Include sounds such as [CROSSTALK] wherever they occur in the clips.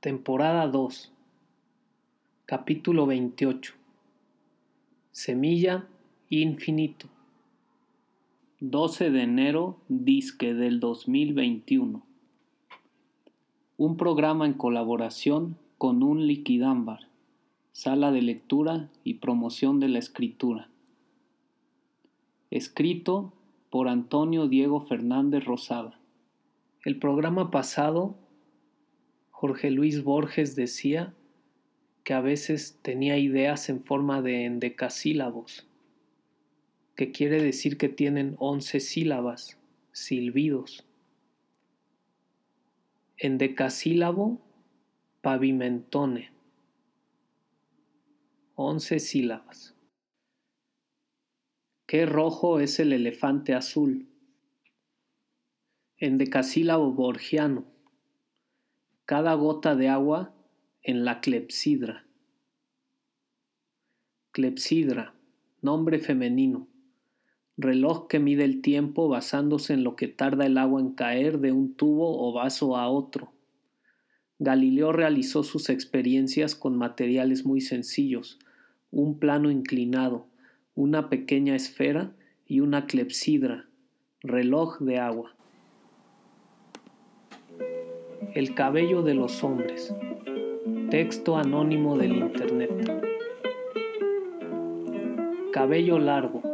Temporada 2 Capítulo 28 Semilla Infinito 12 de enero disque del 2021 Un programa en colaboración con un liquidámbar, sala de lectura y promoción de la escritura. Escrito por Antonio Diego Fernández Rosada. El programa pasado Jorge Luis Borges decía que a veces tenía ideas en forma de endecasílabos, que quiere decir que tienen once sílabas, silbidos. Endecasílabo, pavimentone. Once sílabas. ¿Qué rojo es el elefante azul? Endecasílabo borgiano cada gota de agua en la clepsidra. Clepsidra, nombre femenino. Reloj que mide el tiempo basándose en lo que tarda el agua en caer de un tubo o vaso a otro. Galileo realizó sus experiencias con materiales muy sencillos, un plano inclinado, una pequeña esfera y una clepsidra, reloj de agua. El cabello de los hombres. Texto anónimo del Internet. Cabello largo.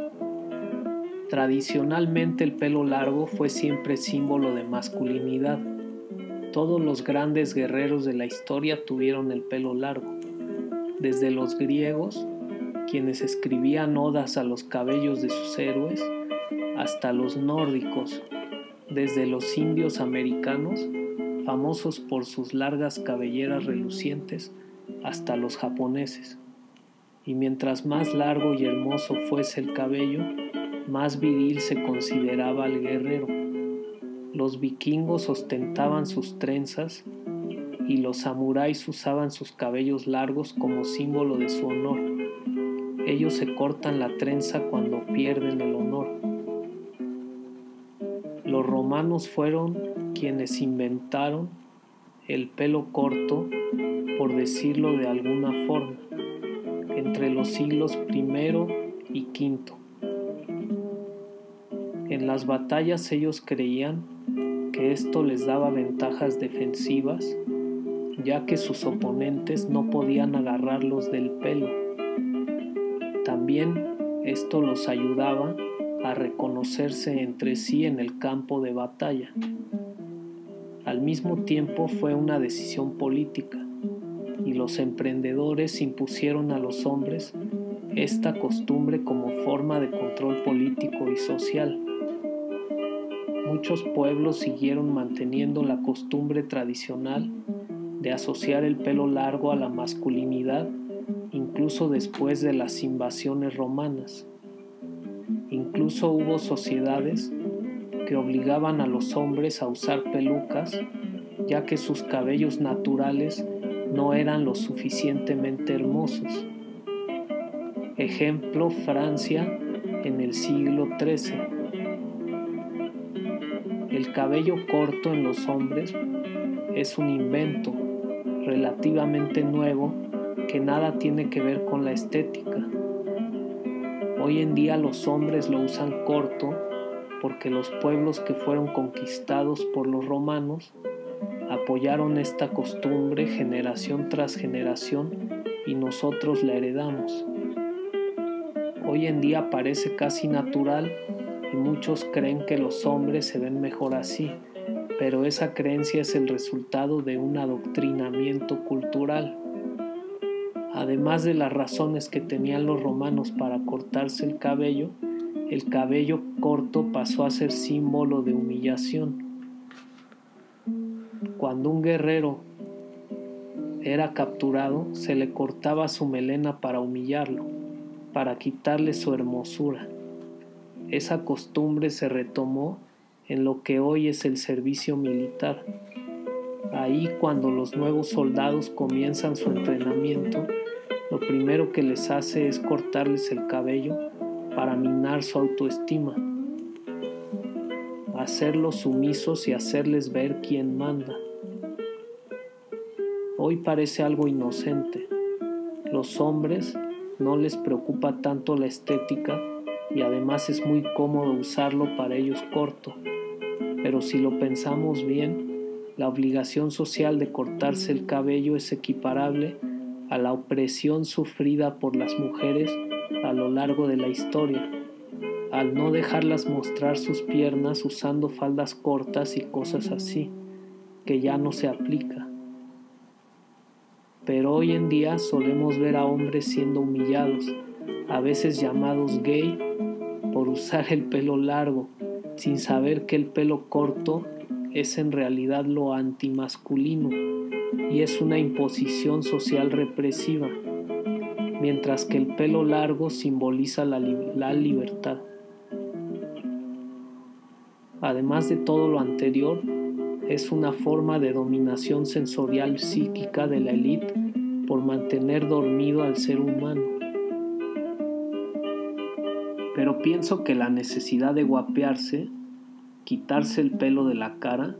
Tradicionalmente el pelo largo fue siempre símbolo de masculinidad. Todos los grandes guerreros de la historia tuvieron el pelo largo. Desde los griegos, quienes escribían odas a los cabellos de sus héroes, hasta los nórdicos, desde los indios americanos famosos por sus largas cabelleras relucientes, hasta los japoneses. Y mientras más largo y hermoso fuese el cabello, más viril se consideraba al guerrero. Los vikingos ostentaban sus trenzas y los samuráis usaban sus cabellos largos como símbolo de su honor. Ellos se cortan la trenza cuando pierden el honor. Los romanos fueron quienes inventaron el pelo corto, por decirlo de alguna forma, entre los siglos I y V. En las batallas ellos creían que esto les daba ventajas defensivas, ya que sus oponentes no podían agarrarlos del pelo. También esto los ayudaba a reconocerse entre sí en el campo de batalla al mismo tiempo fue una decisión política y los emprendedores impusieron a los hombres esta costumbre como forma de control político y social. Muchos pueblos siguieron manteniendo la costumbre tradicional de asociar el pelo largo a la masculinidad incluso después de las invasiones romanas. Incluso hubo sociedades que obligaban a los hombres a usar pelucas, ya que sus cabellos naturales no eran lo suficientemente hermosos. Ejemplo, Francia en el siglo XIII. El cabello corto en los hombres es un invento relativamente nuevo que nada tiene que ver con la estética. Hoy en día los hombres lo usan corto porque los pueblos que fueron conquistados por los romanos apoyaron esta costumbre generación tras generación y nosotros la heredamos. Hoy en día parece casi natural muchos creen que los hombres se ven mejor así, pero esa creencia es el resultado de un adoctrinamiento cultural. Además de las razones que tenían los romanos para cortarse el cabello, el cabello corto pasó a ser símbolo de humillación. Cuando un guerrero era capturado, se le cortaba su melena para humillarlo, para quitarle su hermosura. Esa costumbre se retomó en lo que hoy es el servicio militar. Ahí cuando los nuevos soldados comienzan su entrenamiento, lo primero que les hace es cortarles el cabello para minar su autoestima, hacerlos sumisos y hacerles ver quién manda. Hoy parece algo inocente. Los hombres no les preocupa tanto la estética y además es muy cómodo usarlo para ellos corto. Pero si lo pensamos bien, la obligación social de cortarse el cabello es equiparable a la opresión sufrida por las mujeres a lo largo de la historia, al no dejarlas mostrar sus piernas usando faldas cortas y cosas así, que ya no se aplica. Pero hoy en día solemos ver a hombres siendo humillados, a veces llamados gay, por usar el pelo largo, sin saber que el pelo corto es en realidad lo antimasculino y es una imposición social represiva, mientras que el pelo largo simboliza la, libertad. Además de todo lo anterior, es una forma de dominación sensorial psíquica de la élite por mantener dormido al ser humano. Pero pienso que la necesidad de guapearse, quitarse el pelo de la cara,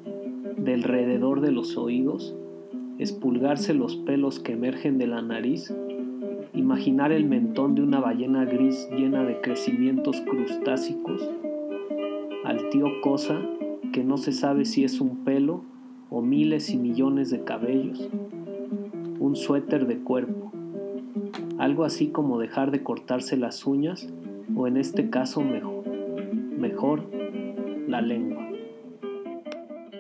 de alrededor de los oídos, espulgarse los pelos que emergen de la nariz, imaginar el mentón de una ballena gris llena de crecimientos crustácicos, al tío Cosa que no se sabe si es un pelo o miles y millones de cabellos, un suéter de cuerpo, algo así como dejar de cortarse las uñas o en este caso mejor, mejor la lengua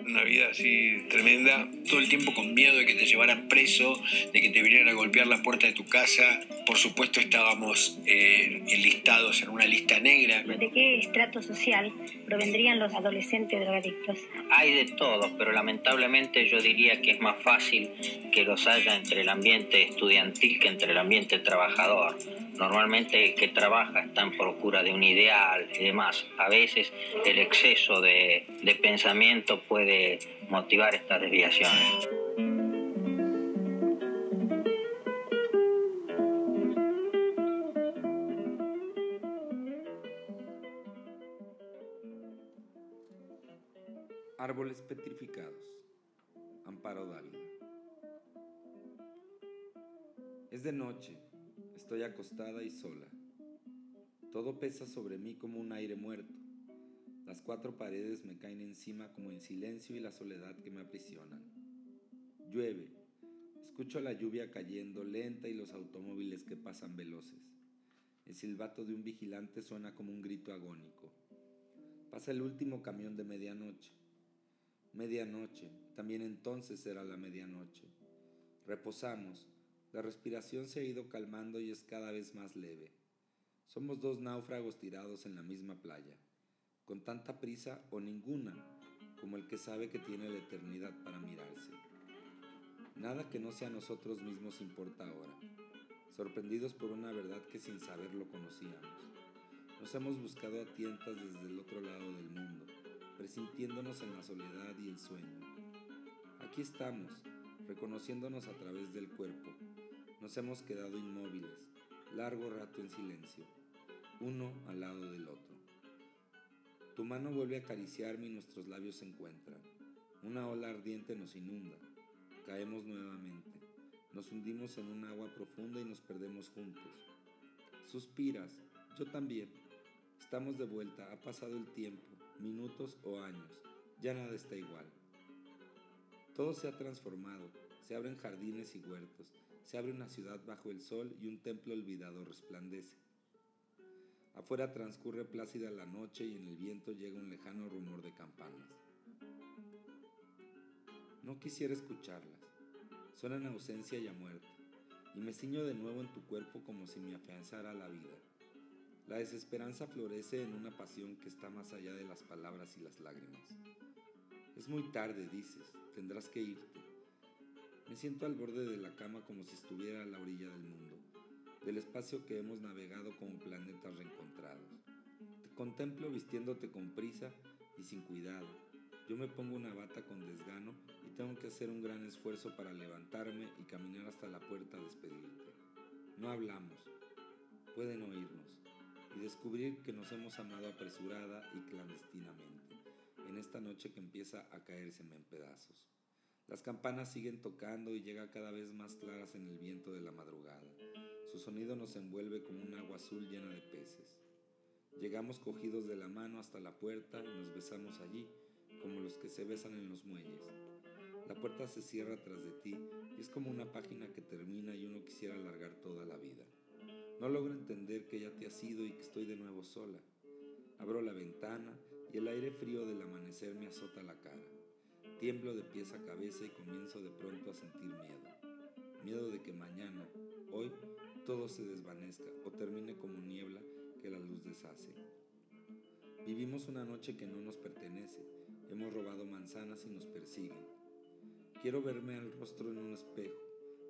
una vida así tremenda, todo el tiempo con miedo de que te llevaran preso, de que te vinieran a golpear la puerta de tu casa. Por supuesto estábamos eh, enlistados en una lista negra. ¿De qué estrato social provendrían los adolescentes drogadictos? Hay de todo, pero lamentablemente yo diría que es más fácil que los haya entre el ambiente estudiantil que entre el ambiente trabajador. Normalmente que trabaja está en procura de un ideal y demás. A veces el exceso de, de pensamiento puede motivar estas desviaciones. Acostada y sola. Todo pesa sobre mí como un aire muerto. Las cuatro paredes me caen encima como el silencio y la soledad que me aprisionan. Llueve. Escucho la lluvia cayendo lenta y los automóviles que pasan veloces. El silbato de un vigilante suena como un grito agónico. Pasa el último camión de medianoche. Medianoche, también entonces era la medianoche. Reposamos. La respiración se ha ido calmando y es cada vez más leve. Somos dos náufragos tirados en la misma playa con tanta prisa o ninguna como el que sabe que tiene la eternidad para mirarse. Nada que no sea nosotros mismos importa ahora, sorprendidos por una verdad que sin saberlo conocíamos. Nos hemos buscado a tientas desde el otro lado del mundo, presintiéndonos en la soledad y el sueño. Aquí estamos, reconociéndonos a través del cuerpo. Nos hemos quedado inmóviles, largo rato en silencio, uno al lado del otro. Tu mano vuelve a acariciarme y nuestros labios se encuentran. Una ola ardiente nos inunda. Caemos nuevamente. Nos hundimos en un agua profunda y nos perdemos juntos. Suspiras, yo también. Estamos de vuelta, ha pasado el tiempo, minutos o años. Ya nada está igual. Todo se ha transformado. Se abren jardines y huertos. Se abre una ciudad bajo el sol y un templo olvidado resplandece. Afuera transcurre plácida la noche y en el viento llega un lejano rumor de campanas. No quisiera escucharlas. Suenan ausencia y a muerte, y me ciño de nuevo en tu cuerpo como si me afianzara la vida. La desesperanza florece en una pasión que está más allá de las palabras y las lágrimas. Es muy tarde, dices, tendrás que irte. Me siento al borde de la cama como si estuviera a la orilla del mundo del espacio que hemos navegado como planetas reencontrados. Te contemplo vistiéndote con prisa y sin cuidado. Yo me pongo una bata con desgano y tengo que hacer un gran esfuerzo para levantarme y caminar hasta la puerta a despedirte. No hablamos, pueden oírnos y descubrir que nos hemos amado apresurada y clandestinamente en esta noche que empieza a caérseme en pedazos. Las campanas siguen tocando y llega cada vez más claras en el viento de la madrugada. Su sonido nos envuelve como un agua azul llena de peces. Llegamos cogidos de la mano hasta la puerta y nos besamos allí como los que se besan en los muelles. La puerta se cierra tras de ti y es como una página que termina y uno quisiera alargar toda la vida. No logro entender que ya te has ido y que estoy de nuevo sola. Abro la ventana y el aire frío del amanecer me azota la cara. Tiemblo de pies a cabeza y comienzo de pronto a sentir miedo. Miedo de que mañana, hoy, todo se desvanezca o termine como niebla que la luz deshace. Vivimos una noche que no nos pertenece Hemos robado manzanas y nos persiguen. Quiero verme al rostro en un espejo,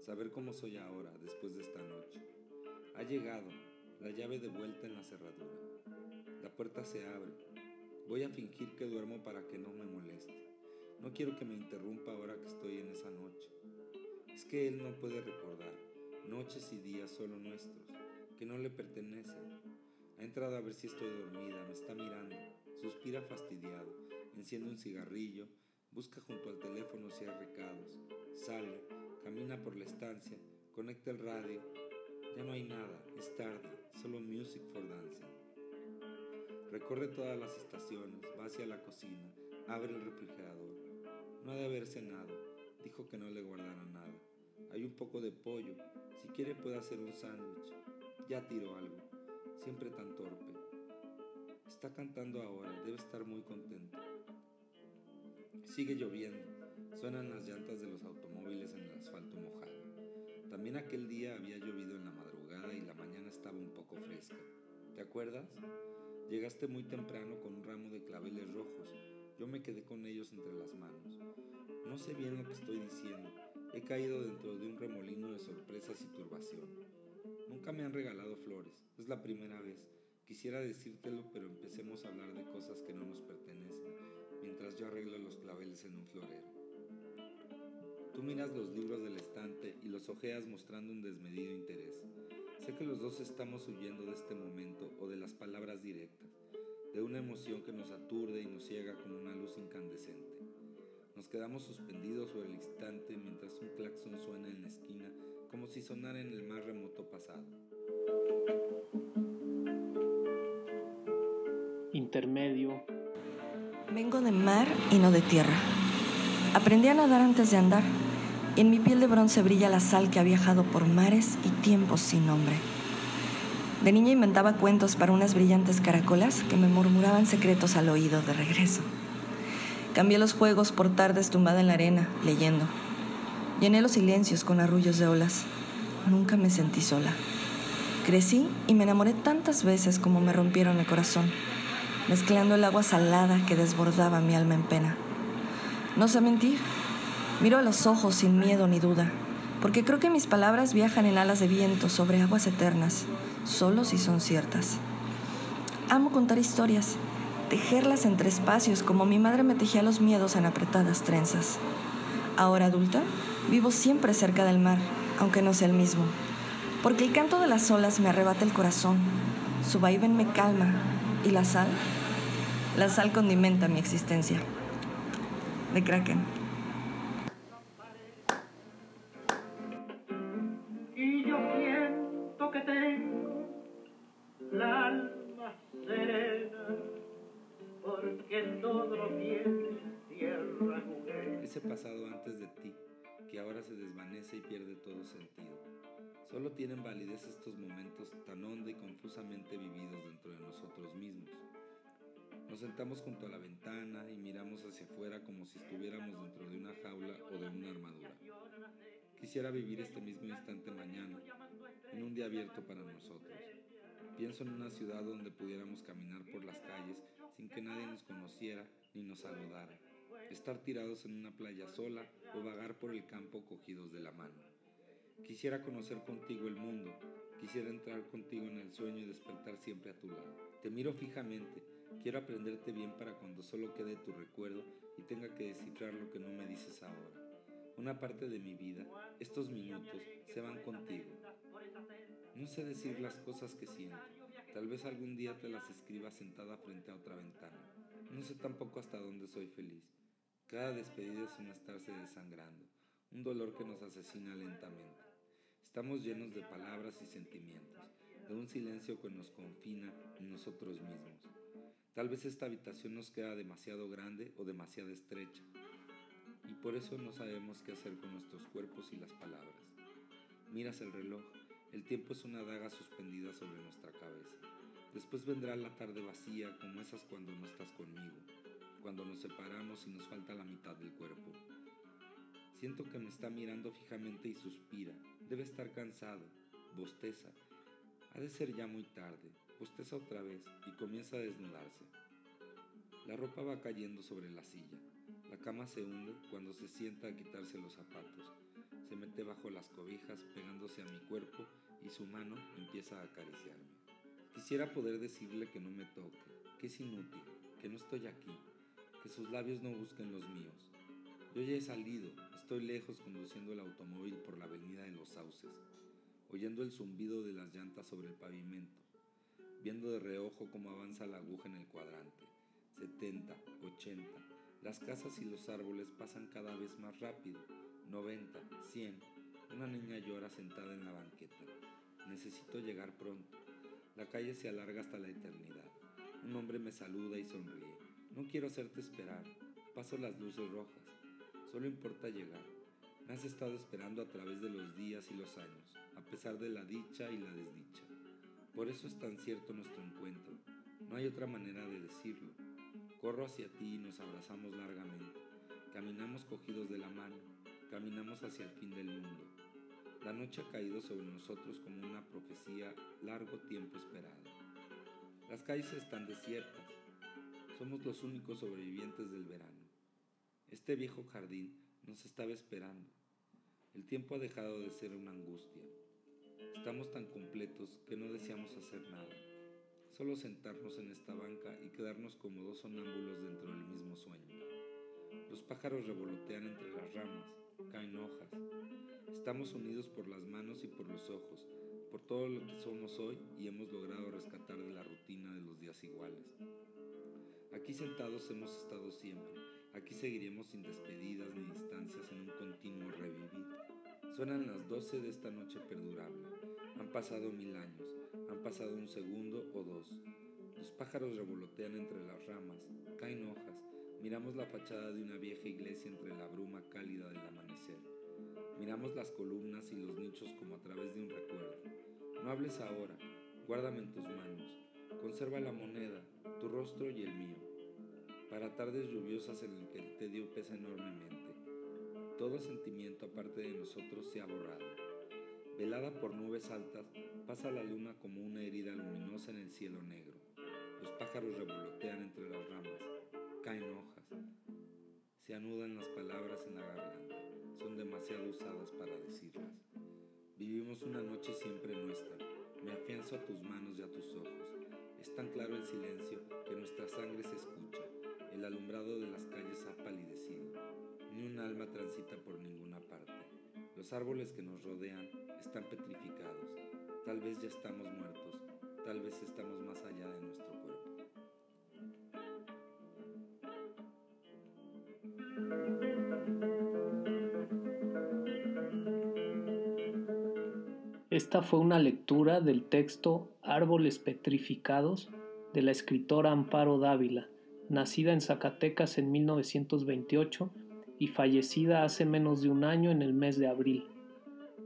saber cómo soy ahora, después de esta noche. Ha llegado, la llave de vuelta en la cerradura. La puerta se abre. Voy a fingir que duermo para que no me moleste. No quiero que me interrumpa ahora que estoy en esa noche. Es que él no puede recordar noches y días solo nuestros, que no le pertenecen. Ha entrado a ver si estoy dormida, me está mirando, suspira fastidiado enciende un cigarrillo, busca junto al teléfono si hay recados, sale, camina por la estancia, conecta el radio. Ya no hay nada, es tarde, solo music for dancing. Recorre todas las estaciones, va hacia la cocina, abre el refrigerador. No ha de haber cenado, dijo que no le guardara nada. Hay un poco de pollo, si quiere puede hacer un sándwich. Ya tiró algo, siempre tan torpe. Está cantando ahora, debe estar muy contento. Sigue lloviendo, suenan las llantas de los automóviles en el asfalto mojado. También aquel día había llovido en la madrugada y la mañana estaba un poco fresca. ¿Te acuerdas? Llegaste muy temprano con un ramo de claveles rojos. Yo me quedé con ellos entre las manos. No sé bien lo que estoy diciendo. He caído dentro de un remolino de sorpresas y turbación. Nunca me han regalado flores. Es la primera vez. Quisiera decírtelo, pero empecemos a hablar de cosas que no nos pertenecen mientras yo arreglo los claveles en un florero. Tú miras los libros del estante y los ojeas mostrando un desmedido interés. Sé que los dos estamos huyendo de este momento o de las palabras directas, de una emoción que nos aturde y nos ciega con una luz incandescente. Nos quedamos suspendidos sobre el instante mientras un claxon suena en la esquina como si sonara en el más remoto pasado. Intermedio Vengo de mar y no de tierra. Aprendí a nadar antes de andar y en mi piel de bronce brilla la sal que ha viajado por mares y tiempos sin nombre. De niña inventaba cuentos para unas brillantes caracolas que me murmuraban secretos al oído de regreso. Cambié los juegos por tardes tumbada en la arena, leyendo. Llené los silencios con arrullos de olas. Nunca me sentí sola. Crecí y me enamoré tantas veces como me rompieron el corazón mezclando el agua salada que desbordaba mi alma en pena. No sé mentir, miro a los ojos sin miedo ni duda, porque creo que mis palabras viajan en alas de viento sobre aguas eternas, solo si son ciertas. Amo contar historias, tejerlas entre espacios como mi madre me tejía los miedos en apretadas trenzas. Ahora adulta, vivo siempre cerca del mar, aunque no sea el mismo, porque el canto de las olas me arrebata el corazón, su vaivén me calma y la sal la sal condimenta mi existencia. De Kraken. Ese pasado antes de ti, que ahora se desvanece y pierde todo sentido. Solo tienen validez estos momentos tan honda y confusamente vividos dentro de nosotros mismos. Nos sentamos junto a la ventana y miramos hacia afuera como si estuviéramos dentro de una jaula o de una armadura. Quisiera vivir este mismo instante mañana, en un día abierto para nosotros. Pienso en una ciudad donde pudiéramos caminar por las calles sin que nadie nos conociera ni nos saludara. Estar tirados en una playa sola o vagar por el campo cogidos de la mano. Quisiera conocer contigo el mundo, quisiera entrar contigo en el sueño y despertar siempre a tu lado. Te miro fijamente Quiero aprenderte bien para cuando solo quede tu recuerdo y tenga que descifrar lo que no me dices ahora. Una parte de mi vida, estos minutos, se van contigo. No sé decir las cosas que siento. Tal vez algún día te las escriba sentada frente a otra ventana. No sé tampoco hasta dónde soy feliz. Cada despedida es un estarse desangrando, un dolor que nos asesina lentamente. Estamos llenos de palabras y sentimientos, de un silencio que nos confina en nosotros mismos. Tal vez esta habitación nos queda demasiado grande o demasiado estrecha, y por eso no sabemos qué hacer con nuestros cuerpos y las palabras. Miras el reloj, el tiempo es una daga suspendida sobre nuestra cabeza. Después vendrá la tarde vacía como esas cuando no estás conmigo, cuando nos separamos y nos falta la mitad del cuerpo. Siento que me está mirando fijamente y suspira. Debe estar cansado. Bosteza. Ha de ser ya muy tarde. Bosteza otra vez y comienza a desnudarse. La ropa va cayendo sobre la silla. La cama se hunde cuando se sienta a quitarse los zapatos. Se mete bajo las cobijas pegándose a mi cuerpo y su mano empieza a acariciarme. Quisiera poder decirle que no me toque, que es inútil, que no estoy aquí, que sus labios no busquen los míos. Yo ya he salido, estoy lejos conduciendo el automóvil por la avenida de los sauces, oyendo el zumbido de las llantas sobre el pavimento, viendo de reojo cómo avanza la aguja en el cuadrante. 70, 80. Las casas y los árboles pasan cada vez más rápido. 90, 100. Una niña llora sentada en la banqueta. Necesito llegar pronto. La calle se alarga hasta la eternidad. Un hombre me saluda y sonríe. No quiero hacerte esperar. Paso las luces rojas. Solo importa llegar. Me has estado esperando a través de los días y los años, a pesar de la dicha y la desdicha. Por eso es tan cierto nuestro encuentro. No hay otra manera de decirlo. Corro hacia ti y nos abrazamos largamente. Caminamos cogidos de la mano. Caminamos hacia el fin del mundo. La noche ha caído sobre nosotros como una profecía largo tiempo esperada. Las calles están desiertas. Somos los únicos sobrevivientes del verano. Este viejo jardín nos estaba esperando. El tiempo ha dejado de ser una angustia. Estamos tan completos que no deseamos hacer nada. Solo sentarnos en esta banca y quedarnos como dos sonámbulos dentro del mismo sueño. Los pájaros revolotean entre las ramas, caen hojas. Estamos unidos por las manos y por los ojos, por todo lo que somos hoy y hemos logrado rescatar de la rutina de los días iguales. Aquí sentados hemos estado siempre, aquí seguiremos sin despedidas ni distancias en un continuo revivir. Suenan las doce de esta noche perdurable. Han pasado mil años, han pasado un segundo o dos. Los pájaros revolotean entre las ramas, caen hojas, miramos la fachada de una vieja iglesia entre la bruma cálida del amanecer. Miramos las columnas y los nichos como a través de un recuerdo. No hables ahora, guárdame en tus manos, conserva la moneda, tu rostro y el mío para tardes lluviosas en el que el tedio pesa enormemente. Todo sentimiento aparte de nosotros se ha borrado. Velada por nubes altas, pasa la luna como una herida luminosa en el cielo negro. Los pájaros revolotean entre las ramas, caen hojas, se anudan las palabras en la garganta, son demasiado usadas para decirlas. Vivimos una noche siempre nuestra, me afianzo a tus manos y a tus ojos. Es tan claro el silencio que nuestra sangre se escucha. El alumbrado de las calles ha palidecido. Ni un alma transita por ninguna parte. Los árboles que nos rodean están petrificados. Tal vez ya estamos muertos. Tal vez estamos más allá de nuestro cuerpo. Esta fue una lectura del texto Árboles Petrificados de la escritora Amparo Dávila, nacida en Zacatecas en 1928 y fallecida hace menos de un año en el mes de abril.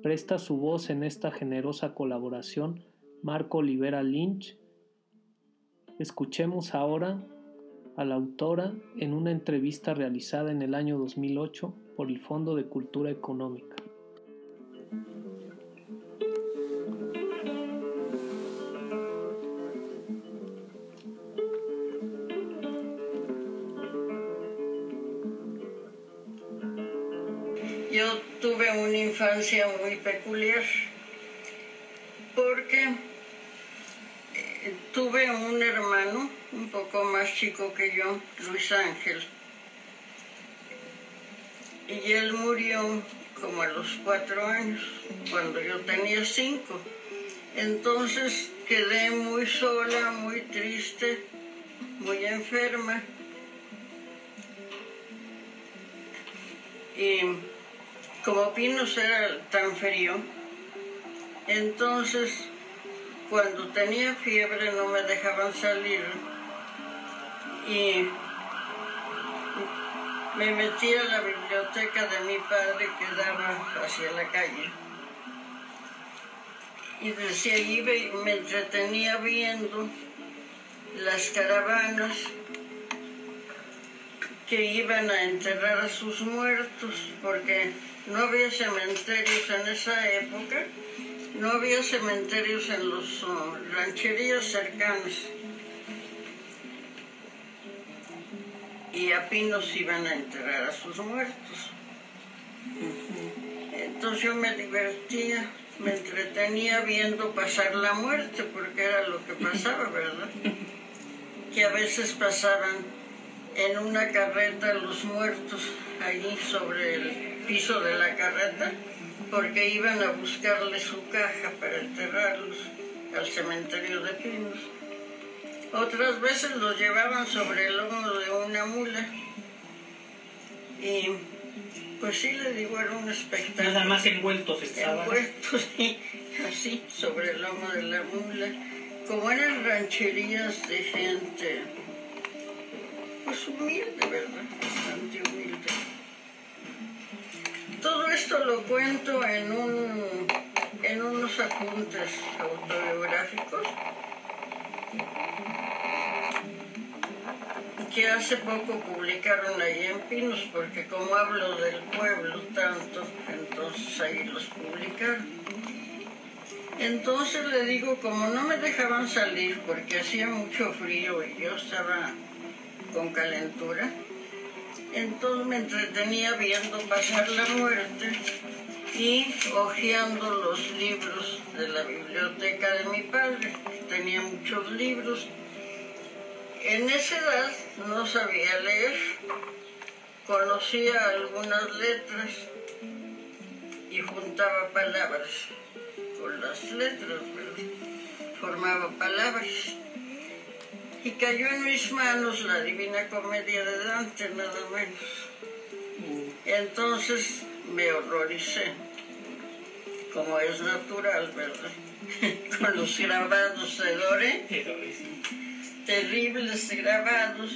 Presta su voz en esta generosa colaboración Marco Olivera Lynch. Escuchemos ahora a la autora en una entrevista realizada en el año 2008 por el Fondo de Cultura Económica. Infancia muy peculiar porque eh, tuve un hermano un poco más chico que yo, Luis Ángel. Y él murió como a los cuatro años, cuando yo tenía cinco. Entonces quedé muy sola, muy triste, muy enferma. Y como Pinos era tan frío, entonces cuando tenía fiebre no me dejaban salir y me metí a la biblioteca de mi padre que daba hacia la calle. Y desde allí me entretenía viendo las caravanas que iban a enterrar a sus muertos, porque no había cementerios en esa época, no había cementerios en las uh, rancherías cercanas. Y a Pinos iban a enterrar a sus muertos. Entonces yo me divertía, me entretenía viendo pasar la muerte, porque era lo que pasaba, ¿verdad? [LAUGHS] Que a veces pasaban en una carreta los muertos allí sobre el piso de la carreta, porque iban a buscarle su caja para enterrarlos al cementerio de Pinos. Otras veces los llevaban sobre el lomo de una mula y pues sí, le digo, era un espectáculo. Nada más envueltos estaban. Envueltos, [LAUGHS] sí, así, sobre el lomo de la mula. Como eran rancherías de gente, pues humilde, ¿verdad? Bastante humilde. Todo esto lo cuento en, un, en unos apuntes autobiográficos que hace poco publicaron ahí en Pinos, porque como hablo del pueblo tanto, entonces ahí los publicaron. Entonces le digo, como no me dejaban salir porque hacía mucho frío y yo estaba con calentura, entonces me entretenía viendo pasar la muerte y hojeando los libros de la biblioteca de mi padre. Tenía muchos libros en esa edad no sabía leer, conocía algunas letras y juntaba palabras con las letras, formaba palabras. Y cayó en mis manos la Divina Comedia de Dante, nada menos. Entonces me horroricé, como es natural, ¿verdad? [LAUGHS] con los grabados de Dore terribles grabados.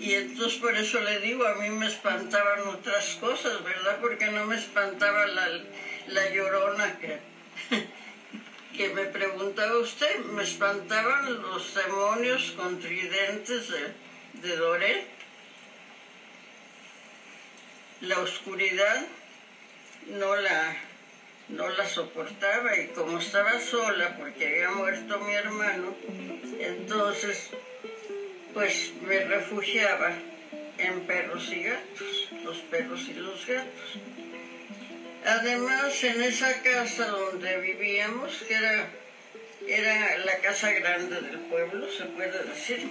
Y entonces por eso le digo, a mí me espantaban otras cosas, ¿verdad? Porque no me espantaba la, la llorona que, que me preguntaba usted, me espantaban los demonios contridentes de, de Doré, la oscuridad no la, no la soportaba y como estaba sola porque había muerto mi hermano, entonces pues me refugiaba en perros y gatos, los perros y los gatos. Además, en esa casa donde vivíamos, que era, era la casa grande del pueblo, se puede decir,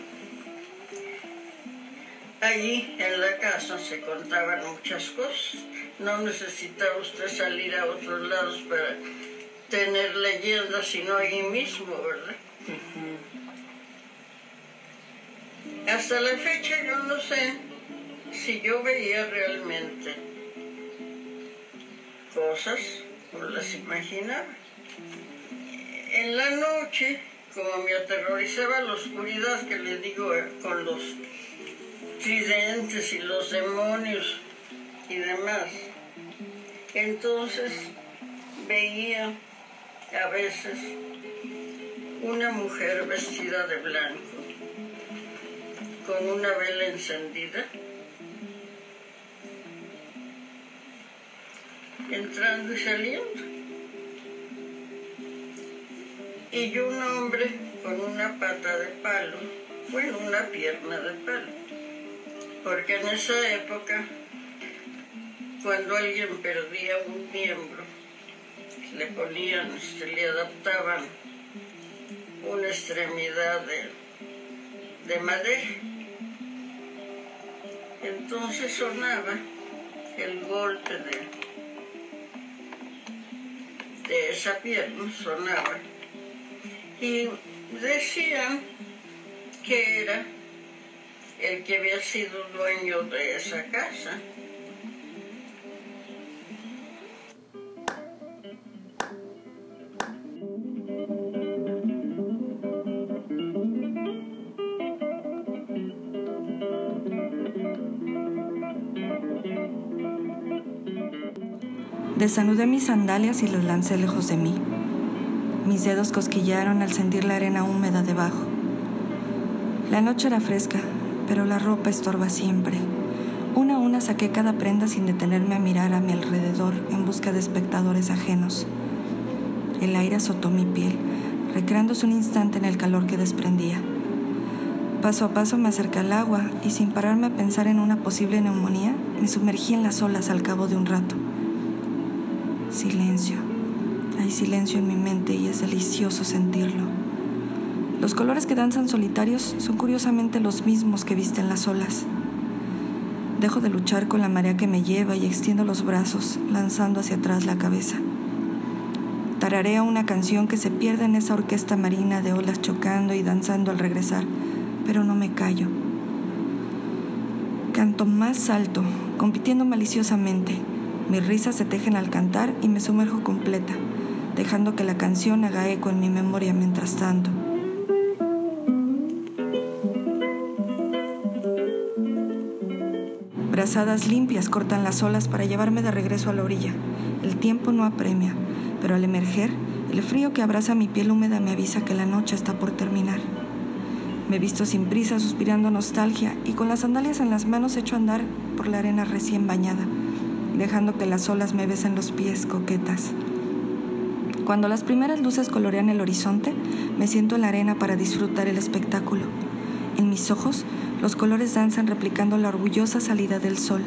allí en la casa se contaban muchas cosas. No necesitaba usted salir a otros lados para tener leyendas, sino allí mismo, ¿verdad? Hasta la fecha yo no sé si yo veía realmente cosas o las imaginaba. En la noche, como me aterrorizaba la oscuridad que le digo eh, con los tridentes y los demonios y demás, entonces veía a veces una mujer vestida de blanco con una vela encendida, entrando y saliendo. Y un hombre con una pata de palo, bueno, una pierna de palo, porque en esa época, cuando alguien perdía un miembro, le ponían, se le adaptaban una extremidad de de madera. Entonces sonaba el golpe de, de esa pierna, sonaba. Y decían que era el que había sido dueño de esa casa. Desanudé mis sandalias y los lancé lejos de mí. Mis dedos cosquillaron al sentir la arena húmeda debajo. La noche era fresca, pero la ropa estorba siempre. Una a una saqué cada prenda sin detenerme a mirar a mi alrededor en busca de espectadores ajenos. El aire azotó mi piel, recreándose un instante en el calor que desprendía. Paso a paso me acerqué al agua y sin pararme a pensar en una posible neumonía, me sumergí en las olas al cabo de un rato. Silencio. Hay silencio en mi mente y es delicioso sentirlo. Los colores que danzan solitarios son curiosamente los mismos que visten las olas. Dejo de luchar con la marea que me lleva y extiendo los brazos, lanzando hacia atrás la cabeza. Tararea una canción que se pierde en esa orquesta marina de olas chocando y danzando al regresar, pero no me callo. Canto más alto, compitiendo maliciosamente mis risas se tejen al cantar y me sumerjo completa, dejando que la canción haga eco en mi memoria mientras tanto. Brazadas limpias cortan las olas para llevarme de regreso a la orilla. El tiempo no apremia, pero al emerger, el frío que abraza mi piel húmeda me avisa que la noche está por terminar. Me visto sin prisa, suspirando nostalgia, y con las sandalias en las manos echo a andar por la arena recién bañada dejando que las olas me besen los pies coquetas. Cuando las primeras luces colorean el horizonte, me siento en la arena para disfrutar el espectáculo. En mis ojos, los colores danzan replicando la orgullosa salida del sol.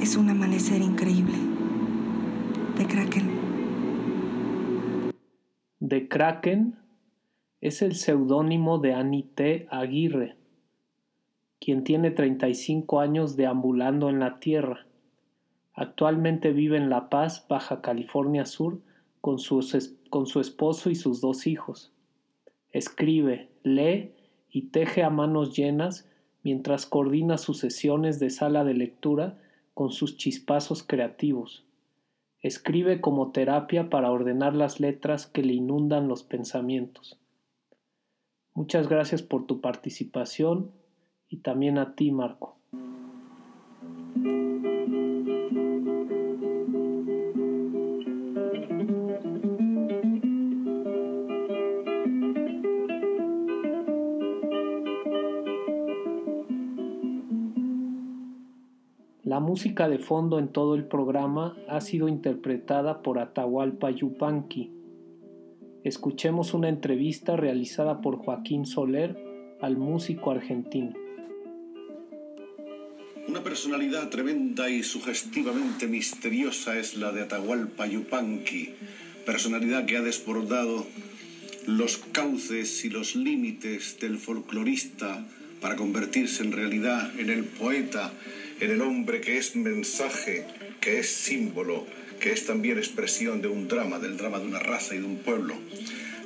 Es un amanecer increíble. De Kraken. De Kraken es el seudónimo de Anite Aguirre, quien tiene 35 años deambulando en la Tierra Actualmente vive en La Paz, Baja California Sur, con su, con su esposo y sus dos hijos. Escribe, lee y teje a manos llenas mientras coordina sus sesiones de sala de lectura con sus chispazos creativos. Escribe como terapia para ordenar las letras que le inundan los pensamientos. Muchas gracias por tu participación y también a ti, Marco. La música de fondo en todo el programa ha sido interpretada por Atahualpa Yupanqui. Escuchemos una entrevista realizada por Joaquín Soler al músico argentino. Una personalidad tremenda y sugestivamente misteriosa es la de Atahualpa Yupanqui, personalidad que ha desbordado los cauces y los límites del folclorista para convertirse en realidad en el poeta en el hombre que es mensaje, que es símbolo, que es también expresión de un drama, del drama de una raza y de un pueblo.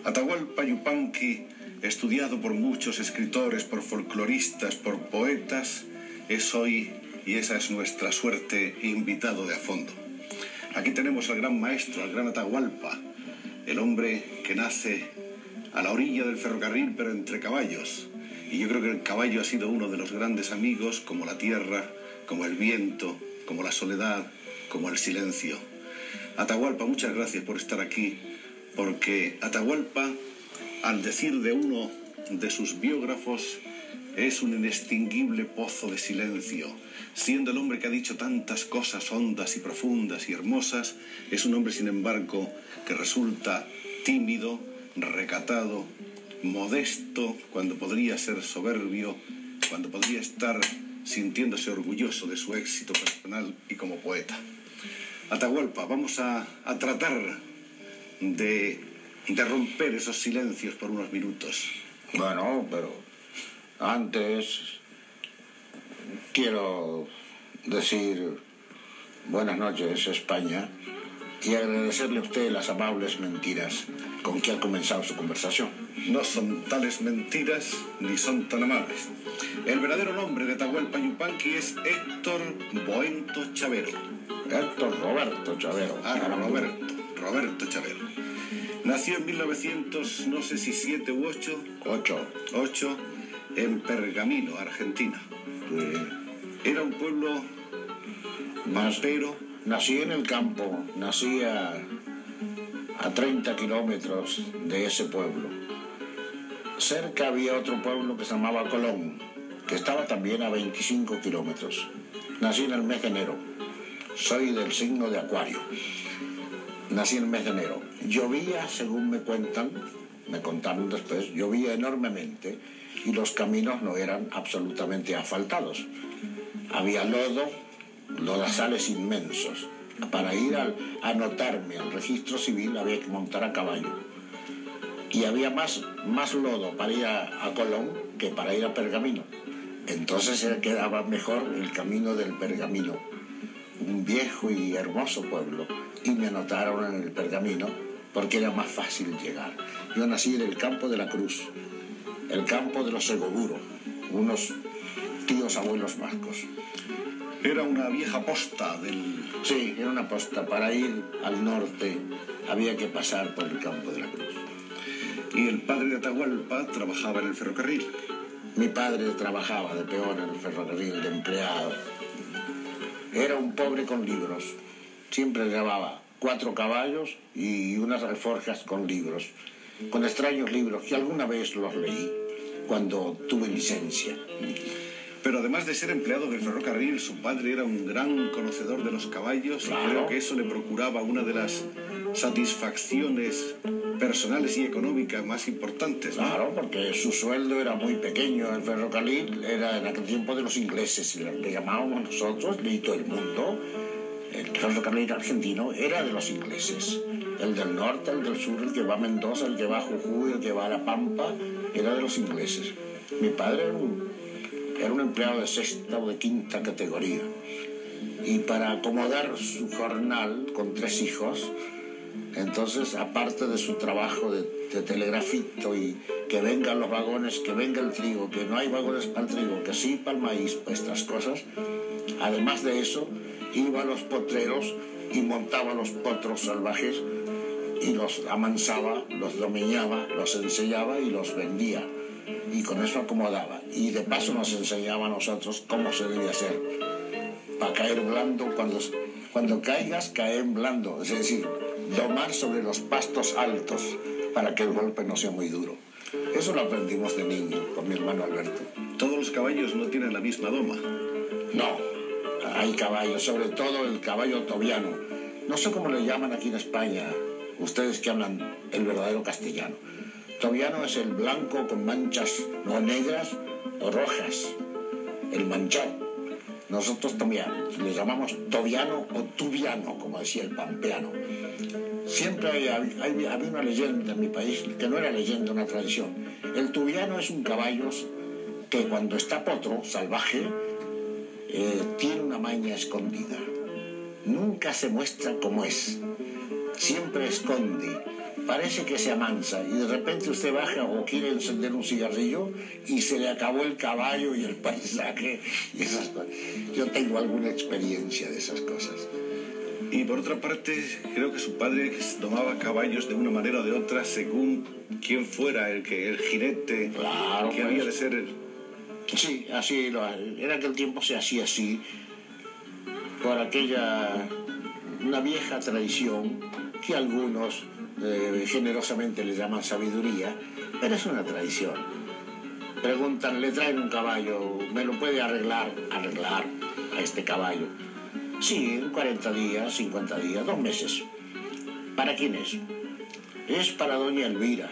Atahualpa Yupanqui, estudiado por muchos escritores, por folcloristas, por poetas, es hoy, y esa es nuestra suerte, invitado de a fondo. Aquí tenemos al gran maestro, al gran Atahualpa, el hombre que nace a la orilla del ferrocarril pero entre caballos. Y yo creo que el caballo ha sido uno de los grandes amigos, como la tierra, como el viento, como la soledad, como el silencio. Atahualpa, muchas gracias por estar aquí, porque Atahualpa, al decir de uno de sus biógrafos, es un inextinguible pozo de silencio. Siendo el hombre que ha dicho tantas cosas hondas y profundas y hermosas, es un hombre, sin embargo, que resulta tímido, recatado, modesto, cuando podría ser soberbio, cuando podría estar sintiéndose orgulloso de su éxito personal y como poeta. Atahualpa, vamos a, tratar de, de romper esos silencios por unos minutos. Bueno, pero Antes, quiero decir buenas noches, España, y agradecerle a usted las amables mentiras con que ha comenzado su conversación. No son tales mentiras ni son tan amables. El verdadero nombre de Atahualpa Yupanqui es Héctor Boento Chavero. Héctor Roberto Chavero. Ah, Roberto, Roberto Chavero. Nació en 1900, no sé si 7 u 8. 8. 8, en Pergamino, Argentina. Era un pueblo pero Nací en el campo, nací a, a 30 kilómetros de ese pueblo. Cerca había otro pueblo que se llamaba Colón, que estaba también a 25 kilómetros. Nací en el mes de enero. Soy del signo de Acuario. Nací en el mes de enero. Llovía, según me cuentan, me contaron después, llovía enormemente y los caminos no eran absolutamente asfaltados. Había lodo, lodazales inmensos. Para ir a anotarme al registro civil había que montar a caballo. Y había más, más lodo para ir a, Colón que para ir a Pergamino. Entonces quedaba mejor el camino del Pergamino, un viejo y hermoso pueblo. Y me anotaron en el Pergamino porque era más fácil llegar. Yo nací en el campo de la Cruz, el campo de los Segoburos, unos tíos abuelos vascos. Era una vieja posta del... Sí, era una posta. Para ir al norte había que pasar por el campo de la Cruz. ¿Y el padre de Atahualpa trabajaba en el ferrocarril? Mi padre trabajaba de peón en el ferrocarril, de empleado. Era un pobre con libros. Siempre llevaba cuatro caballos y unas alforjas con libros, con extraños libros que alguna vez los leí cuando tuve licencia. Pero además de ser empleado del ferrocarril, su padre era un gran conocedor de los caballos y creo que eso le procuraba una de las satisfacciones personales y económicas más importantes. Claro, porque su sueldo era muy pequeño. El ferrocarril era en aquel tiempo de los ingleses, le llamábamos nosotros, y todo el mundo. El ferrocarril argentino era de los ingleses. El del norte, el del sur, el que va a Mendoza, el que va a Jujuy, el que va a La Pampa, era de los ingleses. Mi padre era un era un empleado de sexta o de quinta categoría. Y para acomodar su jornal con tres hijos, entonces, aparte de su trabajo de, telegrafito y que vengan los vagones, que venga el trigo, que no hay vagones para el trigo, que sí para el maíz, para estas cosas, además de eso, iba a los potreros y montaba los potros salvajes y los amansaba, los dominaba, los enseñaba y los vendía y con eso acomodaba. Y de paso nos enseñaba a nosotros cómo se debe hacer para caer blando cuando, cuando caigas, caer blando, es decir, domar sobre los pastos altos para que el golpe no sea muy duro. Eso lo aprendimos de niño con mi hermano Alberto. ¿Todos los caballos no tienen la misma doma? No, hay caballos, sobre todo el caballo tobiano. No sé cómo le llaman aquí en España, ustedes que hablan el verdadero castellano. Tobiano es el blanco con manchas no negras o rojas, el manchado. Nosotros también le llamamos tobiano o tubiano, como decía el pampeano. Siempre había una leyenda en mi país, que no era leyenda, una tradición. El tubiano es un caballo que cuando está potro, salvaje, eh, tiene una maña escondida. Nunca se muestra como es. Siempre esconde parece que se amansa y de repente usted baja o quiere encender un cigarrillo y se le acabó el caballo y el [LAUGHS] paisaje y esas cosas. Yo tengo alguna experiencia de esas cosas. Y por otra parte, creo que su padre tomaba caballos de una manera o de otra según quién fuera el que el jinete claro, que había de ser. Sí, así en aquel tiempo se hacía así por aquella una vieja tradición que algunos eh, generosamente le llaman sabiduría, pero es una tradición. Preguntan, le traen un caballo, ¿me lo puede arreglar? Arreglar a este caballo. Sí, en 40 días, 50 días, dos meses. ¿Para quién es? Es para doña Elvira.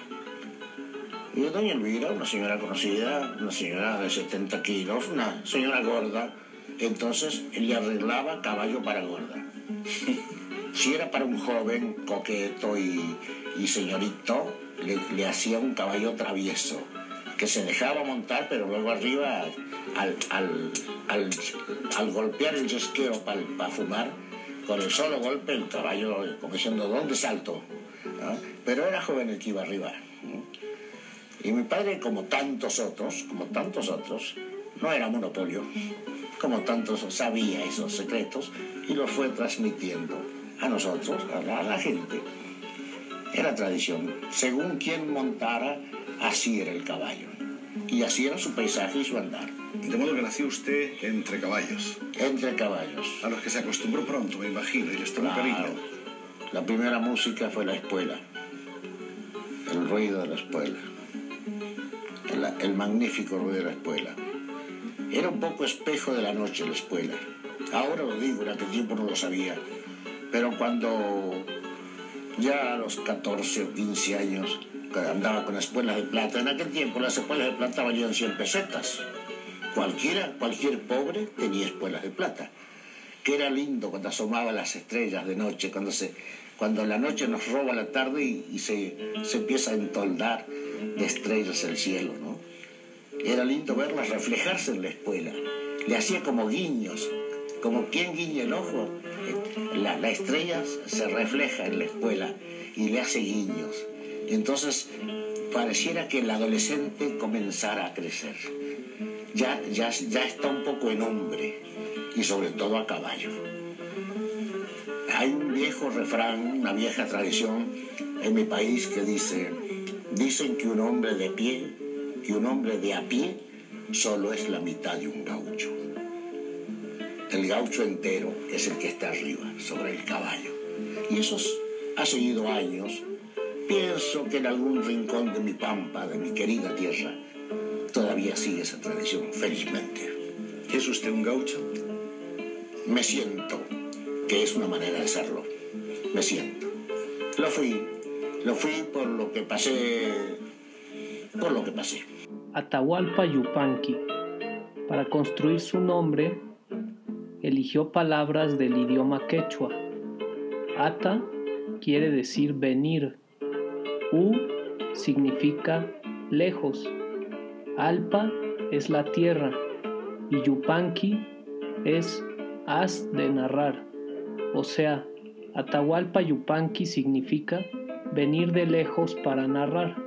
Y doña Elvira, una señora conocida, una señora de 70 kilos, una señora gorda, entonces le arreglaba caballo para gorda. [LAUGHS] Si era para un joven coqueto y, señorito, le, hacía un caballo travieso. que se dejaba montar, pero luego arriba, al, al, al, golpear el yesquero para fumar, con el solo golpe el caballo, como diciendo, ¿dónde salto? Pero era joven el que iba arriba. Y mi padre, como tantos otros, como tantos otros, no era monopolio, como tantos sabía esos secretos y los fue transmitiendo a nosotros, a la, a la gente. Era tradición. Según quien montara, así era el caballo. Y así era su paisaje y su andar. De modo que nació usted entre caballos. Entre caballos. A los que se acostumbró pronto, me imagino, y les tomó Claro. cariño. La primera música fue la espuela. El ruido de la espuela. El, el magnífico ruido de la espuela. Era un poco espejo de la noche la espuela. Ahora lo digo, en aquel tiempo no lo sabía. Pero cuando ya a los 14 o 15 años andaba con espuelas de plata, en aquel tiempo las espuelas de plata valían 100 pesetas. Cualquiera, cualquier pobre tenía espuelas de plata. Que era lindo cuando asomaban las estrellas de noche, cuando, se, cuando la noche nos roba la tarde y, y se, se empieza a entoldar de estrellas el cielo, ¿no? Era lindo verlas reflejarse en la espuela. Le hacía como guiños, como quien guiña el ojo. La, la estrella se refleja en la espuela y le hace guiños. Entonces pareciera que el adolescente comenzara a crecer. Ya, ya, ya está un poco en hombre y sobre todo a caballo. Hay un viejo refrán, una vieja tradición en mi país que dice, dicen que un hombre de pie, que un hombre de a pie solo es la mitad de un gaucho. El gaucho entero es el que está arriba, sobre el caballo. Y eso ha seguido años. Pienso que en algún rincón de mi pampa, de mi querida tierra, todavía sigue esa tradición, felizmente. ¿Es usted un gaucho? Me siento que es una manera de serlo. Me siento. Lo fui. Lo fui por lo que pasé. Por lo que pasé. Atahualpa Yupanqui. Para construir su nombre, eligió palabras del idioma quechua. Ata quiere decir venir. U significa lejos. Alpa es la tierra y Yupanqui es haz de narrar. O sea, Atahualpa Yupanqui significa venir de lejos para narrar.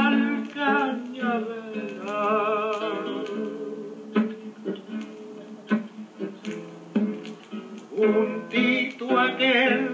Pa'l cañaveral, juntito aquel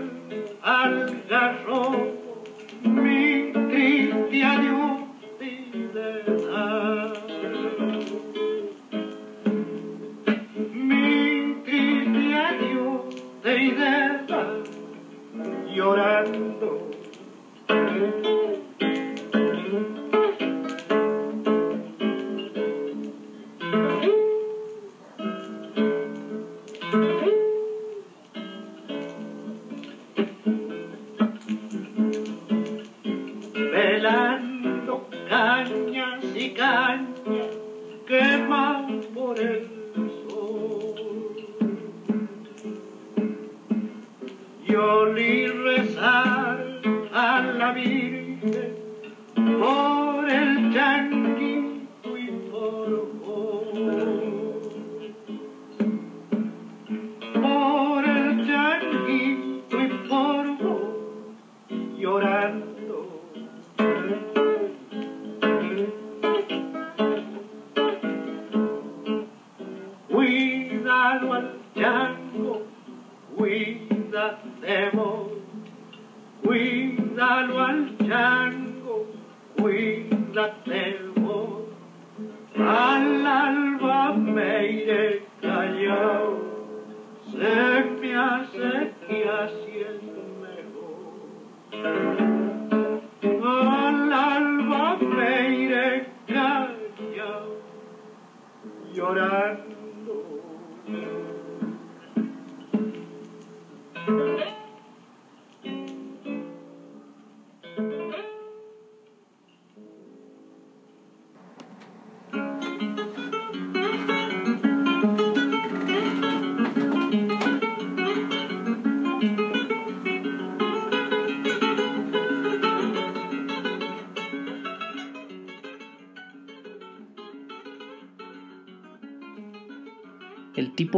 llorar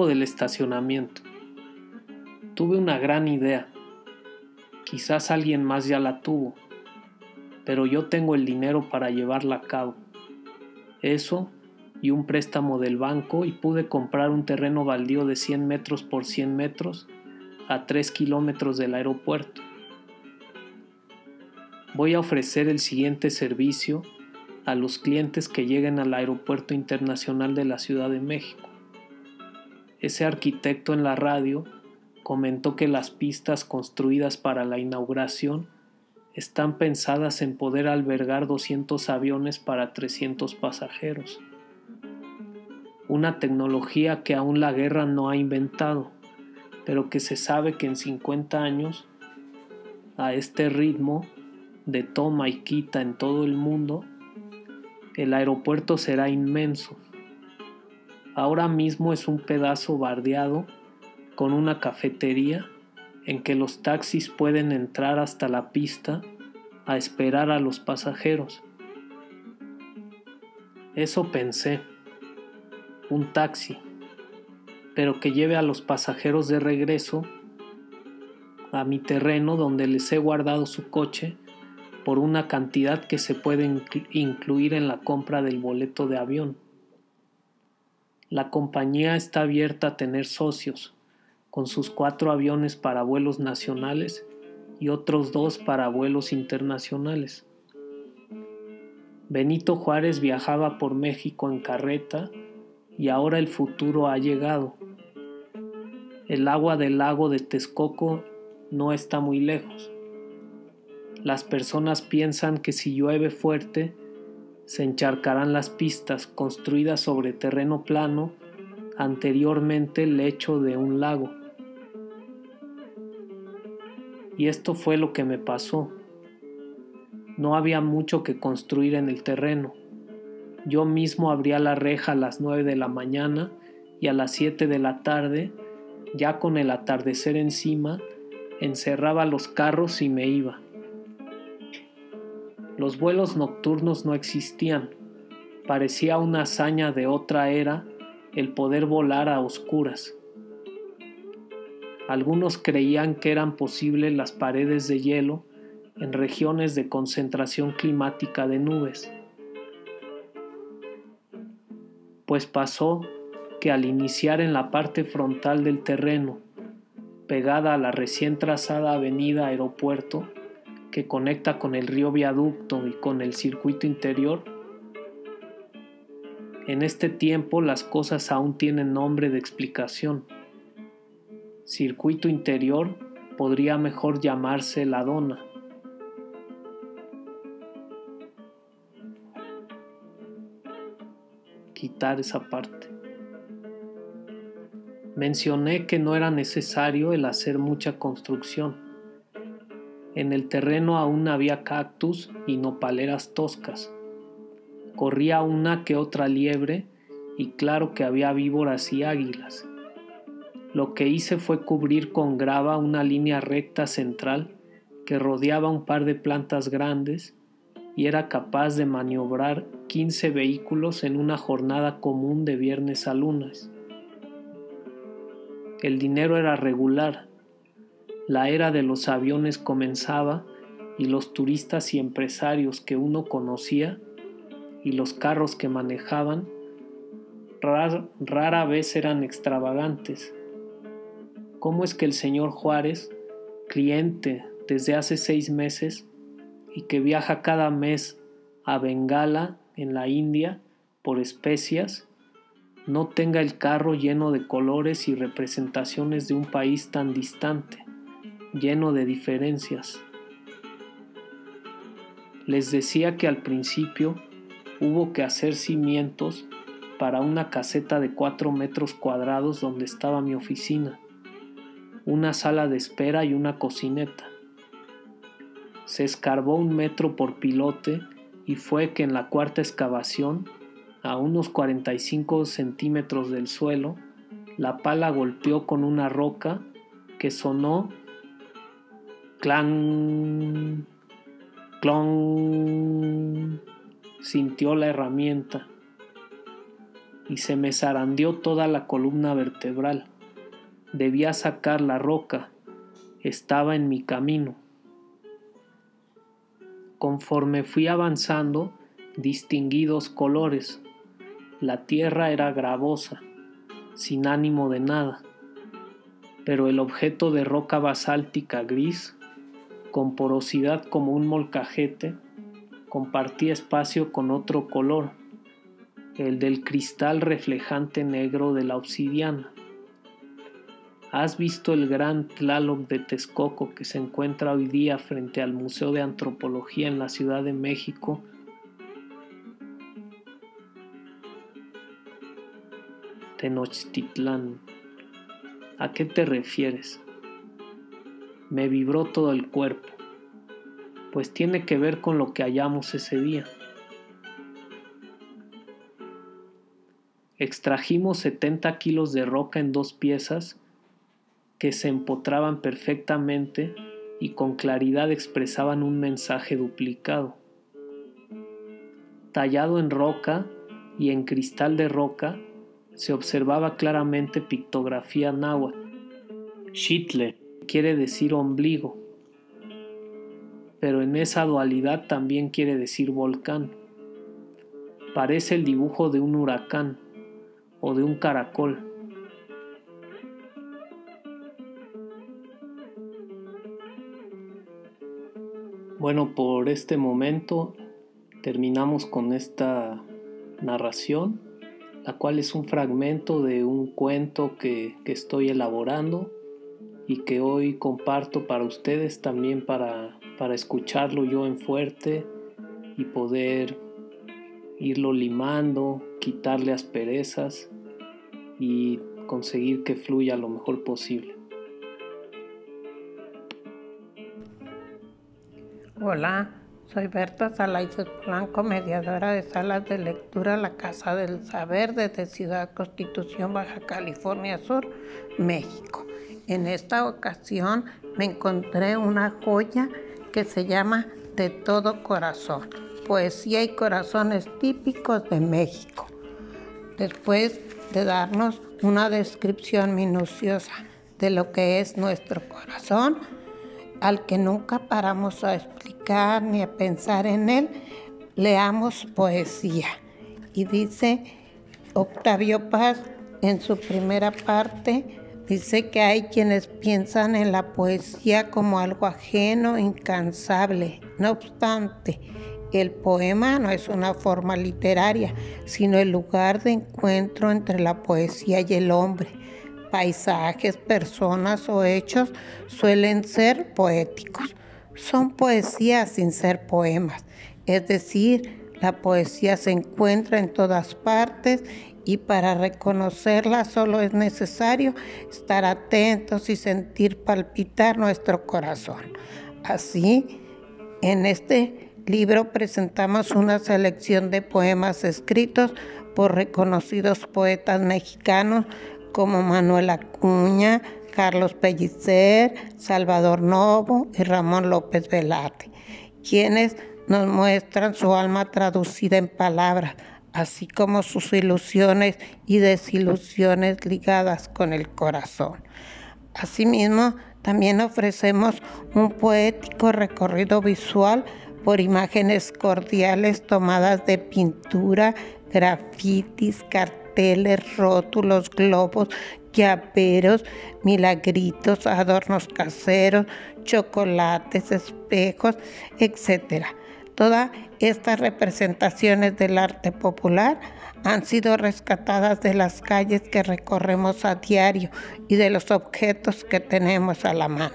Del estacionamiento. Tuve una gran idea. Quizás alguien más ya la tuvo, pero yo tengo el dinero para llevarla a cabo. Eso y un préstamo del banco y pude comprar un terreno baldío de 100 metros por 100 metros a 3 kilómetros del aeropuerto. Voy a ofrecer el siguiente servicio a los clientes que lleguen al Aeropuerto Internacional de la Ciudad de México. Ese arquitecto en la radio comentó que las pistas construidas para la inauguración están pensadas en poder albergar 200 aviones para 300 pasajeros. Una tecnología que aún la guerra no ha inventado, pero que se sabe que en 50 años, a este ritmo de toma y quita en todo el mundo, el aeropuerto será inmenso. Ahora mismo es un pedazo bardeado con una cafetería en que los taxis pueden entrar hasta la pista a esperar a los pasajeros. Eso pensé, un taxi, pero que lleve a los pasajeros de regreso a mi terreno donde les he guardado su coche por una cantidad que se puede incluir en la compra del boleto de avión. La compañía está abierta a tener socios, con sus cuatro aviones para vuelos nacionales y otros dos para vuelos internacionales. Benito Juárez viajaba por México en carreta y ahora el futuro ha llegado. El agua del lago de Texcoco no está muy lejos. Las personas piensan que si llueve fuerte, se encharcarán las pistas construidas sobre terreno plano, anteriormente lecho de un lago. Y esto fue lo que me pasó. No había mucho que construir en el terreno. Yo mismo abría la reja a las 9 de la mañana y a las 7 de la tarde, ya con el atardecer encima, encerraba los carros y me iba. Los vuelos nocturnos no existían. Parecía una hazaña de otra era el poder volar a oscuras. Algunos creían que eran posibles las paredes de hielo en regiones de concentración climática de nubes. Pues pasó que al iniciar en la parte frontal del terreno, pegada a la recién trazada avenida Aeropuerto, que conecta con el río Viaducto y con el circuito interior, en este tiempo las cosas aún tienen nombre de explicación. Circuito interior podría mejor llamarse la dona. Quitar esa parte. Mencioné que no era necesario el hacer mucha construcción. En el terreno aún había cactus y nopaleras toscas. Corría una que otra liebre y claro que había víboras y águilas. Lo que hice fue cubrir con grava una línea recta central que rodeaba un par de plantas grandes y era capaz de maniobrar 15 vehículos en una jornada común de viernes a lunes. El dinero era regular, la era de los aviones comenzaba y los turistas y empresarios que uno conocía y los carros que manejaban rara, vez eran extravagantes. ¿Cómo es que el señor Juárez, cliente desde hace seis meses y que viaja cada mes a Bengala, en la India, por especias, no tenga el carro lleno de colores y representaciones de un país tan distante, lleno de diferencias? Les decía que al principio hubo que hacer cimientos para una caseta de cuatro metros cuadrados donde estaba mi oficina, una sala de espera y una cocineta. Se escarbó un metro por pilote y fue que en la cuarta excavación, a unos 45 centímetros del suelo, la pala golpeó con una roca que sonó clan, clon, sintió la herramienta y se me zarandeó toda la columna vertebral. Debía sacar la roca, estaba en mi camino. Conforme fui avanzando, distinguí dos colores. La tierra era gravosa, sin ánimo de nada, pero el objeto de roca basáltica gris, con porosidad como un molcajete, compartía espacio con otro color, el del cristal reflejante negro de la obsidiana. ¿Has visto el gran Tlaloc de Texcoco que se encuentra hoy día frente al Museo de Antropología en la Ciudad de México? Tenochtitlán. ¿A qué te refieres? Me vibró todo el cuerpo, pues tiene que ver con lo que hallamos ese día. Extrajimos 70 kilos de roca en dos piezas que se empotraban perfectamente y con claridad expresaban un mensaje duplicado. Tallado en roca y en cristal de roca se observaba claramente pictografía náhuatl. Shitle quiere decir ombligo, pero en esa dualidad también quiere decir volcán. Parece el dibujo de un huracán o de un caracol. Bueno, por este momento terminamos con esta narración, la cual es un fragmento de un cuento que, estoy elaborando y que hoy comparto para ustedes también para, para escucharlo yo en fuerte y poder irlo limando, quitarle asperezas y conseguir que fluya lo mejor posible. Hola, soy Berta Salaices Blanco, mediadora de salas de lectura La Casa del Saber desde Ciudad Constitución, Baja California Sur, México. En esta ocasión me encontré una joya que se llama De todo corazón, poesía y corazones típicos de México. Después de darnos una descripción minuciosa de lo que es nuestro corazón, al que nunca paramos a explicar ni a pensar en él, leamos poesía. Y dice Octavio Paz en su primera parte, dice que hay quienes piensan en la poesía como algo ajeno, incansable. No obstante, el poema no es una forma literaria, sino el lugar de encuentro entre la poesía y el hombre. Paisajes, personas o hechos suelen ser poéticos. Son poesías sin ser poemas. Es decir, la poesía se encuentra en todas partes y para reconocerla solo es necesario estar atentos y sentir palpitar nuestro corazón. Así, en este libro presentamos una selección de poemas escritos por reconocidos poetas mexicanos como Manuel Acuña, Carlos Pellicer, Salvador Novo y Ramón López Velarde, quienes nos muestran su alma traducida en palabras, así como sus ilusiones y desilusiones ligadas con el corazón. Asimismo, también ofrecemos un poético recorrido visual por imágenes cordiales tomadas de pintura, grafitis, carteles, rótulos, globos, llaveros, milagritos, adornos caseros, chocolates, espejos, etc. Todas estas representaciones del arte popular han sido rescatadas de las calles que recorremos a diario y de los objetos que tenemos a la mano,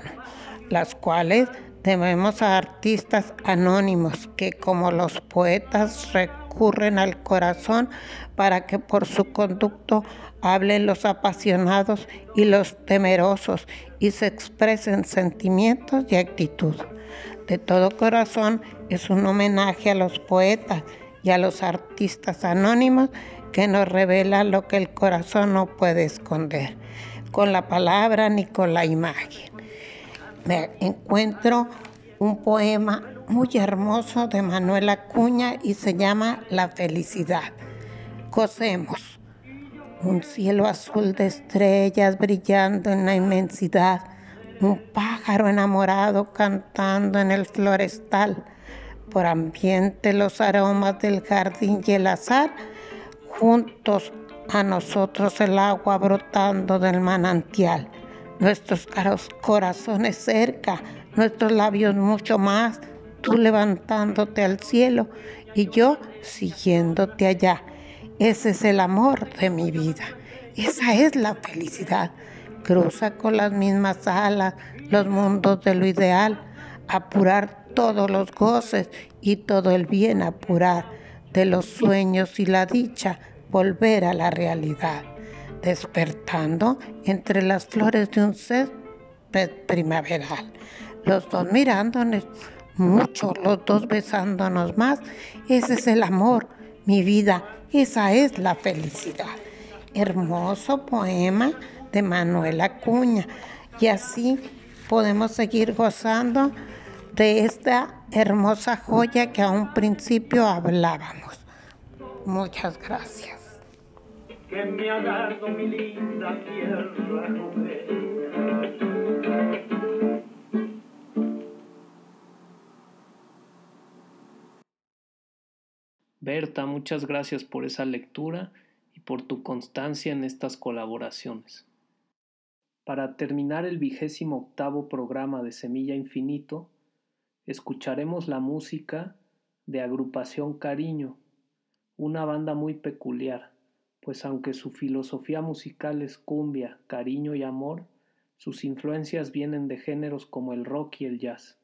las cuales debemos a artistas anónimos que como los poetas recurren al corazón para que por su conducto hablen los apasionados y los temerosos y se expresen sentimientos y actitud. De todo corazón es un homenaje a los poetas y a los artistas anónimos que nos revelan lo que el corazón no puede esconder, con la palabra ni con la imagen. Me encuentro un poema muy hermoso de Manuel Acuña y se llama La felicidad. Cosemos un cielo azul de estrellas brillando en la inmensidad, un pájaro enamorado cantando en el florestal, por ambiente los aromas del jardín y el azar, juntos a nosotros el agua brotando del manantial, nuestros caros corazones cerca, nuestros labios mucho más, tú levantándote al cielo y yo siguiéndote allá. Ese es el amor de mi vida. Esa es la felicidad. Cruza con las mismas alas los mundos de lo ideal, apurar todos los goces y todo el bien apurar de los sueños y la dicha, volver a la realidad, despertando entre las flores de un césped primaveral. Los dos mirándonos mucho, los dos besándonos más. Ese es el amor, mi vida, esa es la felicidad. Hermoso poema de Manuel Acuña. Y así podemos seguir gozando de esta hermosa joya que a un principio hablábamos. Muchas gracias. Que me ha dado mi linda tierra Berta, muchas gracias por esa lectura y por tu constancia en estas colaboraciones. Para terminar el vigésimo octavo programa de Semilla Infinito, escucharemos la música de Agrupación Cariño, una banda muy peculiar, pues aunque su filosofía musical es cumbia, cariño y amor, sus influencias vienen de géneros como el rock y el jazz.